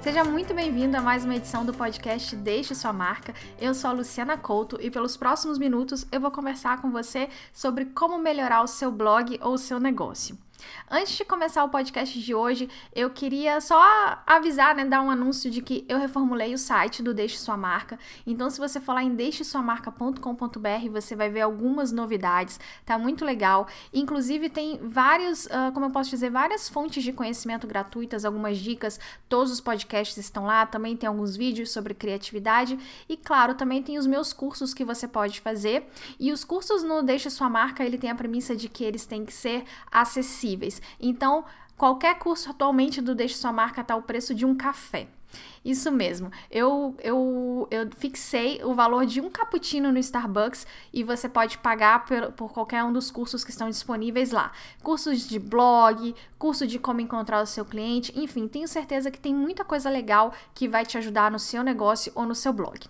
Seja muito bem-vindo a mais uma edição do podcast Deixe Sua Marca. Eu sou a Luciana Couto e pelos próximos minutos eu vou conversar com você sobre como melhorar o seu blog ou o seu negócio. Antes de começar o podcast de hoje, eu queria só avisar, né, dar um anúncio de que eu reformulei o site do Deixe Sua Marca. Então, se você lá em deixesuamarca.com.br, você vai ver algumas novidades, tá muito legal. Inclusive, tem vários, uh, como eu posso dizer, várias fontes de conhecimento gratuitas, algumas dicas. Todos os podcasts estão lá, também tem alguns vídeos sobre criatividade e, claro, também tem os meus cursos que você pode fazer. E os cursos no Deixe Sua Marca, ele tem a premissa de que eles têm que ser acessíveis acessíveis. Então, qualquer curso atualmente do Deixe Sua Marca está o preço de um café. Isso mesmo. Eu, eu, eu fixei o valor de um cappuccino no Starbucks e você pode pagar por, por qualquer um dos cursos que estão disponíveis lá. Cursos de blog, curso de como encontrar o seu cliente, enfim, tenho certeza que tem muita coisa legal que vai te ajudar no seu negócio ou no seu blog.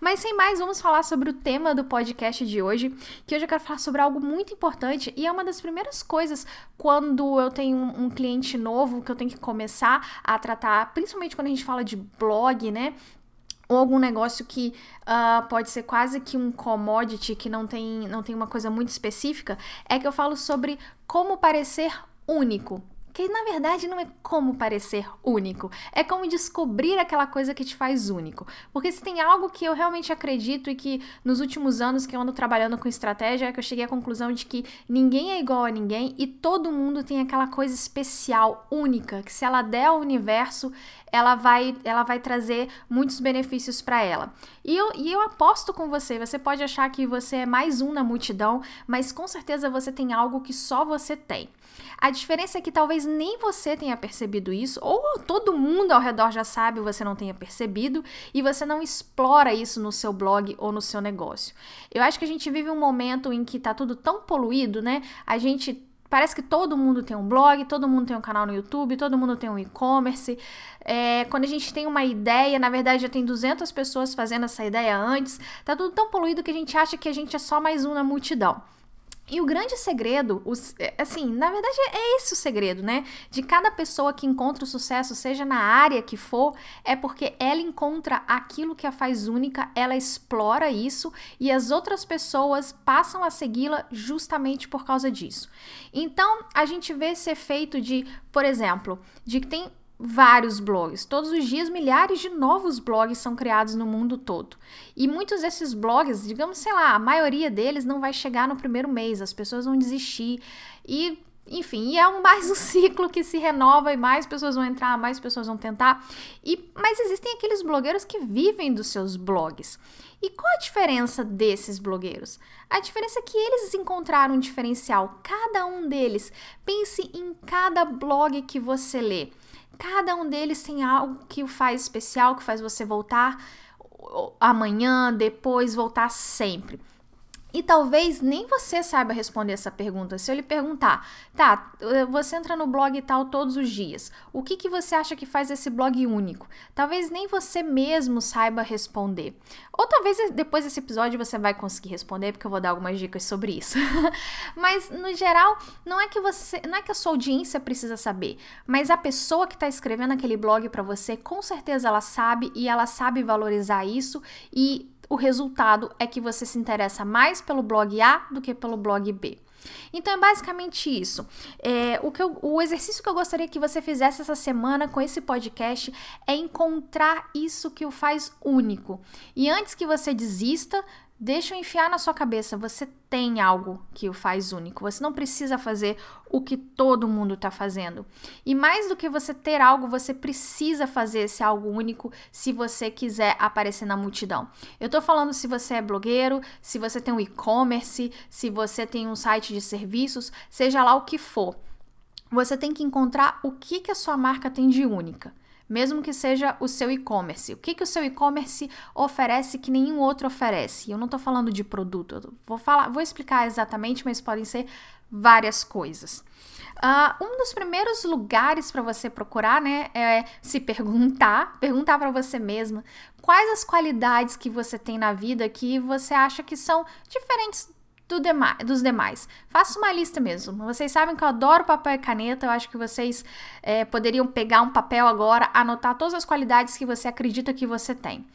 Mas sem mais, vamos falar sobre o tema do podcast de hoje, que hoje eu quero falar sobre algo muito importante e é uma das primeiras coisas quando eu tenho um, um cliente novo que eu tenho que começar a tratar, principalmente quando a gente fala de blog, né? ou algum negócio que uh, pode ser quase que um commodity, que não tem, não tem uma coisa muito específica, é que eu falo sobre como parecer único que na verdade não é como parecer único, é como descobrir aquela coisa que te faz único. Porque se tem algo que eu realmente acredito e que nos últimos anos que eu ando trabalhando com estratégia, é que eu cheguei à conclusão de que ninguém é igual a ninguém e todo mundo tem aquela coisa especial, única, que se ela der ao universo, ela vai, ela vai trazer muitos benefícios para ela. E eu, e eu aposto com você, você pode achar que você é mais um na multidão, mas com certeza você tem algo que só você tem. A diferença é que talvez nem você tenha percebido isso, ou todo mundo ao redor já sabe você não tenha percebido, e você não explora isso no seu blog ou no seu negócio. Eu acho que a gente vive um momento em que tá tudo tão poluído, né? A gente Parece que todo mundo tem um blog, todo mundo tem um canal no YouTube, todo mundo tem um e-commerce. É, quando a gente tem uma ideia, na verdade já tem 200 pessoas fazendo essa ideia antes. Tá tudo tão poluído que a gente acha que a gente é só mais um na multidão. E o grande segredo, os, é, assim, na verdade é esse o segredo, né? De cada pessoa que encontra o sucesso, seja na área que for, é porque ela encontra aquilo que a faz única, ela explora isso e as outras pessoas passam a segui-la justamente por causa disso. Então, a gente vê esse efeito de, por exemplo, de que tem vários blogs. Todos os dias, milhares de novos blogs são criados no mundo todo. E muitos desses blogs, digamos, sei lá, a maioria deles não vai chegar no primeiro mês, as pessoas vão desistir. E, enfim, é um, mais um ciclo que se renova e mais pessoas vão entrar, mais pessoas vão tentar. E, mas existem aqueles blogueiros que vivem dos seus blogs. E qual a diferença desses blogueiros? A diferença é que eles encontraram um diferencial, cada um deles. Pense em cada blog que você lê. Cada um deles tem algo que o faz especial, que faz você voltar amanhã, depois, voltar sempre. E talvez nem você saiba responder essa pergunta. Se eu lhe perguntar, tá, você entra no blog tal todos os dias, o que, que você acha que faz esse blog único? Talvez nem você mesmo saiba responder. Ou talvez depois desse episódio você vai conseguir responder, porque eu vou dar algumas dicas sobre isso. mas, no geral, não é que você. Não é que a sua audiência precisa saber, mas a pessoa que está escrevendo aquele blog para você, com certeza ela sabe e ela sabe valorizar isso e o resultado é que você se interessa mais pelo blog A do que pelo blog B. Então é basicamente isso. É, o, que eu, o exercício que eu gostaria que você fizesse essa semana com esse podcast é encontrar isso que o faz único. E antes que você desista, Deixa eu enfiar na sua cabeça, você tem algo que o faz único. Você não precisa fazer o que todo mundo está fazendo. E mais do que você ter algo, você precisa fazer esse algo único se você quiser aparecer na multidão. Eu estou falando se você é blogueiro, se você tem um e-commerce, se você tem um site de serviços, seja lá o que for. Você tem que encontrar o que, que a sua marca tem de única. Mesmo que seja o seu e-commerce. O que, que o seu e-commerce oferece que nenhum outro oferece? Eu não estou falando de produto, vou falar, vou explicar exatamente, mas podem ser várias coisas. Uh, um dos primeiros lugares para você procurar, né, é se perguntar, perguntar para você mesma quais as qualidades que você tem na vida que você acha que são diferentes do dema dos demais. Faça uma lista mesmo. Vocês sabem que eu adoro papel e caneta. Eu acho que vocês é, poderiam pegar um papel agora, anotar todas as qualidades que você acredita que você tem.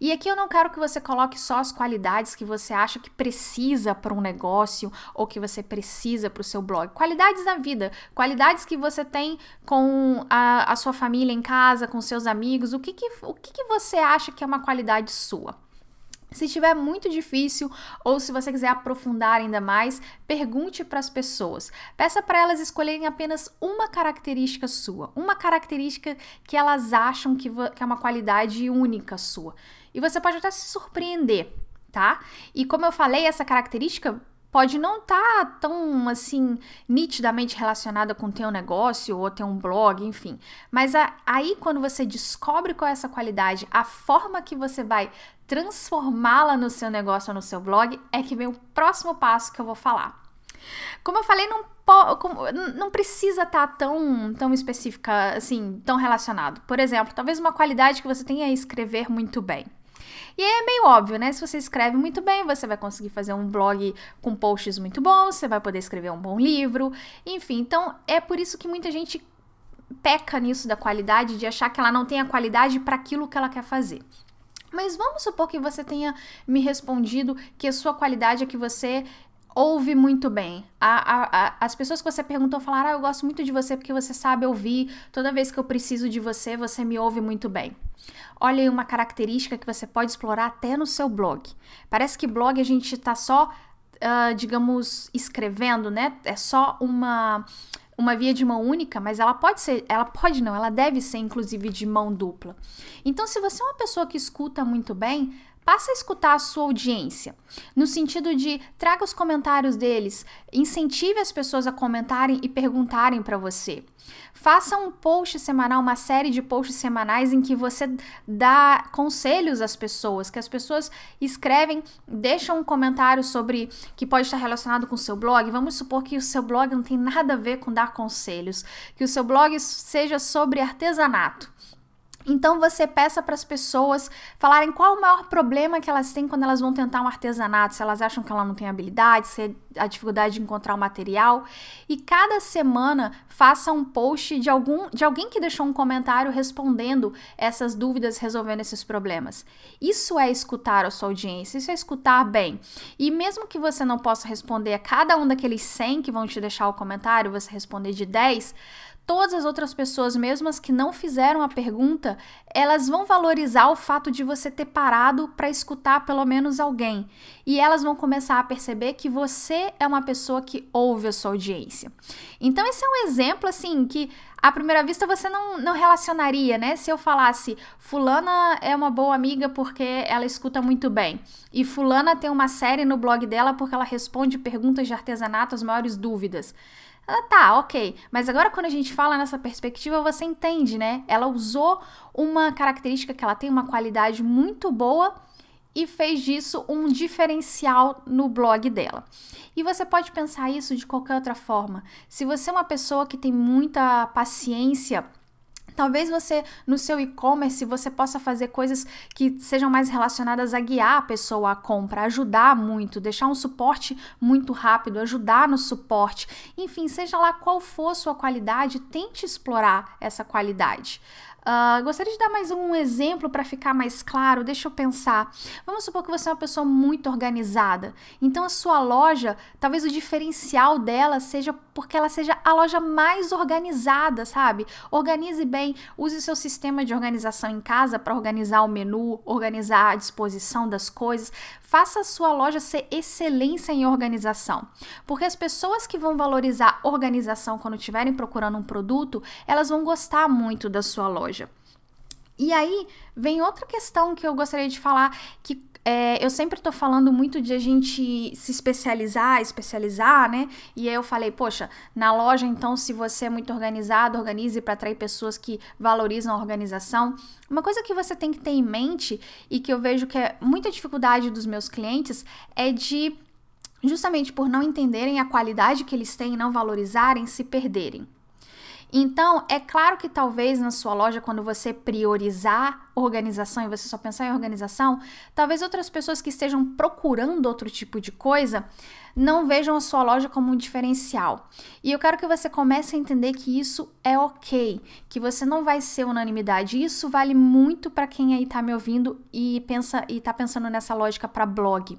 E aqui eu não quero que você coloque só as qualidades que você acha que precisa para um negócio ou que você precisa para o seu blog. Qualidades da vida, qualidades que você tem com a, a sua família em casa, com seus amigos. O que, que, o que, que você acha que é uma qualidade sua? Se estiver muito difícil ou se você quiser aprofundar ainda mais, pergunte para as pessoas. Peça para elas escolherem apenas uma característica sua, uma característica que elas acham que, que é uma qualidade única sua. E você pode até se surpreender, tá? E como eu falei, essa característica pode não estar tá tão assim nitidamente relacionada com ter um negócio ou ter um blog, enfim. Mas a, aí quando você descobre qual é essa qualidade, a forma que você vai transformá-la no seu negócio ou no seu blog é que vem o próximo passo que eu vou falar. Como eu falei, não, não precisa estar tá tão, tão específica, assim, tão relacionado. Por exemplo, talvez uma qualidade que você tenha é escrever muito bem. E é meio óbvio, né? Se você escreve muito bem, você vai conseguir fazer um blog com posts muito bons, você vai poder escrever um bom livro, enfim. Então, é por isso que muita gente peca nisso da qualidade, de achar que ela não tem a qualidade para aquilo que ela quer fazer. Mas vamos supor que você tenha me respondido que a sua qualidade é que você ouve muito bem. A, a, a, as pessoas que você perguntou falaram: ah, eu gosto muito de você porque você sabe ouvir. Toda vez que eu preciso de você, você me ouve muito bem. Olha aí uma característica que você pode explorar até no seu blog. Parece que blog a gente está só, uh, digamos, escrevendo, né? É só uma uma via de mão única, mas ela pode ser, ela pode não, ela deve ser inclusive de mão dupla. Então, se você é uma pessoa que escuta muito bem, Passa a escutar a sua audiência, no sentido de traga os comentários deles, incentive as pessoas a comentarem e perguntarem para você. Faça um post semanal, uma série de posts semanais em que você dá conselhos às pessoas, que as pessoas escrevem, deixam um comentário sobre que pode estar relacionado com o seu blog. Vamos supor que o seu blog não tem nada a ver com dar conselhos, que o seu blog seja sobre artesanato. Então você peça para as pessoas falarem qual o maior problema que elas têm quando elas vão tentar um artesanato, se elas acham que ela não tem habilidade, se a dificuldade de encontrar o material. E cada semana faça um post de algum de alguém que deixou um comentário respondendo essas dúvidas, resolvendo esses problemas. Isso é escutar a sua audiência, isso é escutar bem. E mesmo que você não possa responder a cada um daqueles 100 que vão te deixar o comentário, você responder de 10, todas as outras pessoas, mesmo as que não fizeram a pergunta, elas vão valorizar o fato de você ter parado para escutar pelo menos alguém. E elas vão começar a perceber que você é uma pessoa que ouve a sua audiência. Então, esse é um exemplo, assim, que à primeira vista você não, não relacionaria, né? Se eu falasse, Fulana é uma boa amiga porque ela escuta muito bem, e Fulana tem uma série no blog dela porque ela responde perguntas de artesanato, as maiores dúvidas. Ah, tá, ok. Mas agora, quando a gente fala nessa perspectiva, você entende, né? Ela usou uma característica que ela tem, uma qualidade muito boa e fez disso um diferencial no blog dela. E você pode pensar isso de qualquer outra forma. Se você é uma pessoa que tem muita paciência Talvez você, no seu e-commerce, você possa fazer coisas que sejam mais relacionadas a guiar a pessoa à compra, ajudar muito, deixar um suporte muito rápido, ajudar no suporte. Enfim, seja lá qual for sua qualidade, tente explorar essa qualidade. Uh, gostaria de dar mais um exemplo para ficar mais claro. Deixa eu pensar. Vamos supor que você é uma pessoa muito organizada. Então, a sua loja, talvez o diferencial dela seja porque ela seja a loja mais organizada, sabe? Organize bem, use seu sistema de organização em casa para organizar o menu, organizar a disposição das coisas. Faça a sua loja ser excelência em organização. Porque as pessoas que vão valorizar organização quando estiverem procurando um produto, elas vão gostar muito da sua loja. E aí vem outra questão que eu gostaria de falar, que é, eu sempre tô falando muito de a gente se especializar, especializar, né? E aí eu falei, poxa, na loja, então, se você é muito organizado, organize para atrair pessoas que valorizam a organização. Uma coisa que você tem que ter em mente e que eu vejo que é muita dificuldade dos meus clientes é de justamente por não entenderem a qualidade que eles têm não valorizarem, se perderem. Então, é claro que talvez na sua loja, quando você priorizar organização e você só pensar em organização, talvez outras pessoas que estejam procurando outro tipo de coisa não vejam a sua loja como um diferencial. E eu quero que você comece a entender que isso é ok, que você não vai ser unanimidade. Isso vale muito para quem aí tá me ouvindo e pensa e tá pensando nessa lógica para blog,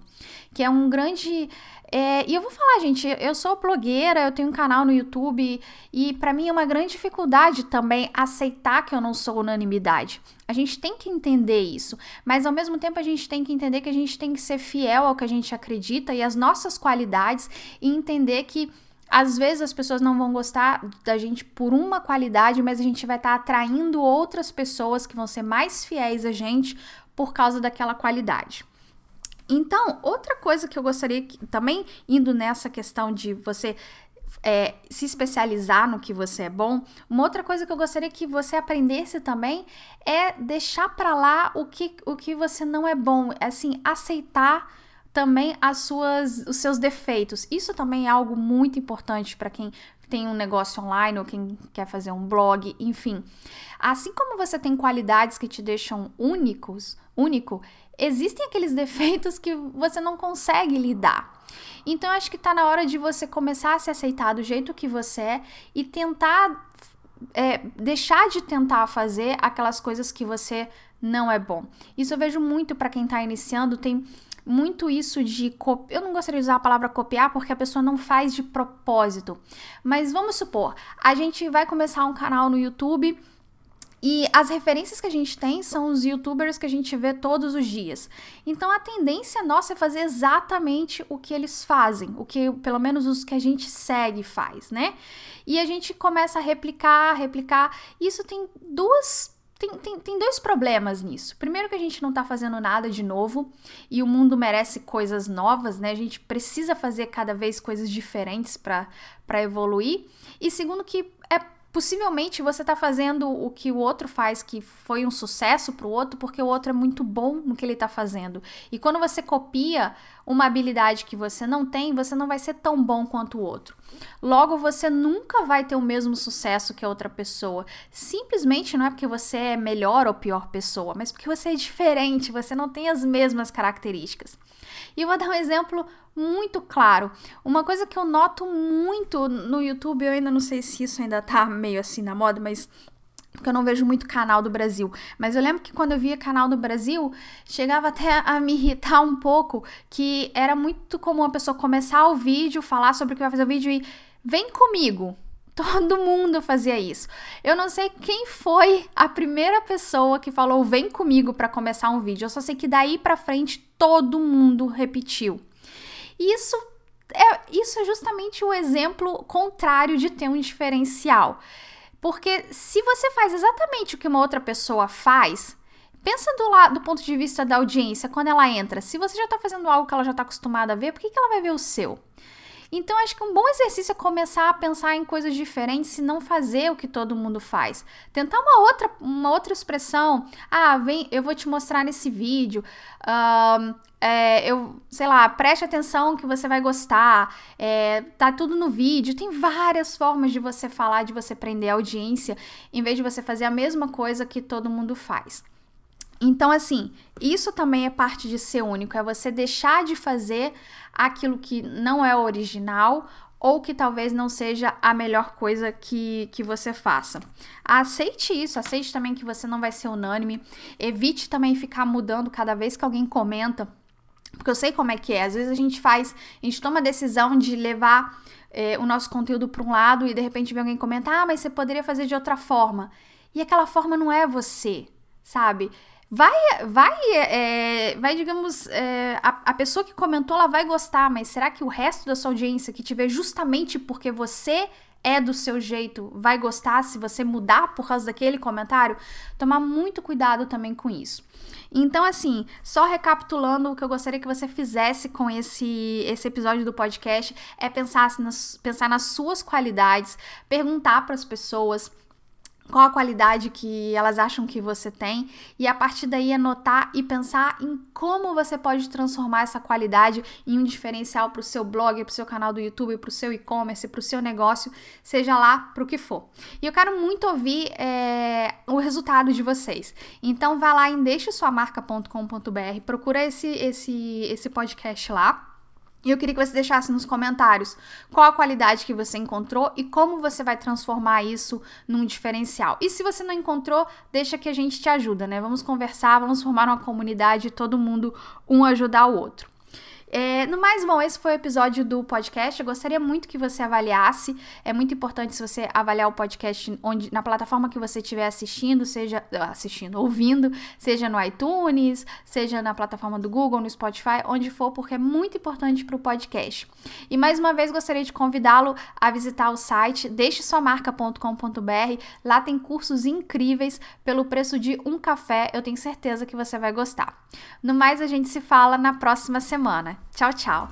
que é um grande é, e eu vou falar, gente, eu sou blogueira, eu tenho um canal no YouTube e para mim é uma grande dificuldade também aceitar que eu não sou unanimidade. A gente tem que entender isso, mas ao mesmo tempo a gente tem que entender que a gente tem que ser fiel ao que a gente acredita e às nossas qualidades e entender que às vezes as pessoas não vão gostar da gente por uma qualidade, mas a gente vai estar tá atraindo outras pessoas que vão ser mais fiéis a gente por causa daquela qualidade. Então, outra coisa que eu gostaria que, também indo nessa questão de você é, se especializar no que você é bom, uma outra coisa que eu gostaria que você aprendesse também é deixar para lá o que, o que você não é bom, assim, aceitar também as suas, os seus defeitos. Isso também é algo muito importante para quem tem um negócio online ou quem quer fazer um blog, enfim. Assim como você tem qualidades que te deixam únicos, único, existem aqueles defeitos que você não consegue lidar. Então acho que está na hora de você começar a se aceitar do jeito que você é e tentar é, deixar de tentar fazer aquelas coisas que você não é bom. Isso eu vejo muito para quem está iniciando, tem muito isso de copiar. Eu não gostaria de usar a palavra copiar porque a pessoa não faz de propósito. Mas vamos supor, a gente vai começar um canal no YouTube e as referências que a gente tem são os youtubers que a gente vê todos os dias. Então a tendência nossa é fazer exatamente o que eles fazem, o que pelo menos os que a gente segue faz, né? E a gente começa a replicar, replicar. Isso tem duas tem, tem, tem, dois problemas nisso. Primeiro, que a gente não tá fazendo nada de novo e o mundo merece coisas novas, né? A gente precisa fazer cada vez coisas diferentes para evoluir. E segundo, que é possivelmente você está fazendo o que o outro faz, que foi um sucesso para o outro, porque o outro é muito bom no que ele está fazendo. E quando você copia uma habilidade que você não tem, você não vai ser tão bom quanto o outro. Logo, você nunca vai ter o mesmo sucesso que a outra pessoa. Simplesmente não é porque você é melhor ou pior pessoa, mas porque você é diferente, você não tem as mesmas características. E eu vou dar um exemplo muito claro. Uma coisa que eu noto muito no YouTube, eu ainda não sei se isso ainda tá meio assim na moda, mas porque eu não vejo muito canal do Brasil. Mas eu lembro que quando eu via canal do Brasil, chegava até a me irritar um pouco, que era muito comum a pessoa começar o vídeo, falar sobre o que vai fazer o vídeo e vem comigo. Todo mundo fazia isso. Eu não sei quem foi a primeira pessoa que falou vem comigo para começar um vídeo. Eu só sei que daí para frente todo mundo repetiu. Isso é, isso é justamente o exemplo contrário de ter um diferencial. Porque se você faz exatamente o que uma outra pessoa faz, pensa do, lado, do ponto de vista da audiência, quando ela entra. Se você já está fazendo algo que ela já está acostumada a ver, por que, que ela vai ver o seu? Então, acho que um bom exercício é começar a pensar em coisas diferentes e não fazer o que todo mundo faz. Tentar uma outra, uma outra expressão. Ah, vem, eu vou te mostrar nesse vídeo. Uh, é, eu, sei lá, preste atenção que você vai gostar. É, tá tudo no vídeo. Tem várias formas de você falar, de você prender a audiência, em vez de você fazer a mesma coisa que todo mundo faz. Então, assim, isso também é parte de ser único, é você deixar de fazer aquilo que não é original ou que talvez não seja a melhor coisa que, que você faça. Aceite isso, aceite também que você não vai ser unânime, evite também ficar mudando cada vez que alguém comenta, porque eu sei como é que é, às vezes a gente faz, a gente toma a decisão de levar é, o nosso conteúdo para um lado e de repente vem alguém comentar, ah, mas você poderia fazer de outra forma. E aquela forma não é você, sabe? Vai, vai, é, vai digamos, é, a, a pessoa que comentou, ela vai gostar, mas será que o resto da sua audiência que vê justamente porque você é do seu jeito, vai gostar se você mudar por causa daquele comentário? Tomar muito cuidado também com isso. Então, assim, só recapitulando o que eu gostaria que você fizesse com esse, esse episódio do podcast é pensar nas, pensar nas suas qualidades, perguntar para as pessoas qual a qualidade que elas acham que você tem e a partir daí anotar e pensar em como você pode transformar essa qualidade em um diferencial para o seu blog, para o seu canal do YouTube, para o seu e-commerce, para o seu negócio, seja lá para o que for. E eu quero muito ouvir é, o resultado de vocês. Então vá lá em deixesuamarca.com.br, procura esse, esse, esse podcast lá e eu queria que você deixasse nos comentários qual a qualidade que você encontrou e como você vai transformar isso num diferencial. E se você não encontrou, deixa que a gente te ajuda, né? Vamos conversar, vamos formar uma comunidade, todo mundo um ajudar o outro. É, no mais, bom, esse foi o episódio do podcast. Eu gostaria muito que você avaliasse. É muito importante se você avaliar o podcast onde, na plataforma que você estiver assistindo, seja assistindo, ouvindo, seja no iTunes, seja na plataforma do Google, no Spotify, onde for, porque é muito importante para o podcast. E mais uma vez gostaria de convidá-lo a visitar o site deixesuamarca.com.br. Lá tem cursos incríveis pelo preço de um café. Eu tenho certeza que você vai gostar. No mais, a gente se fala na próxima semana. Tchau, tchau!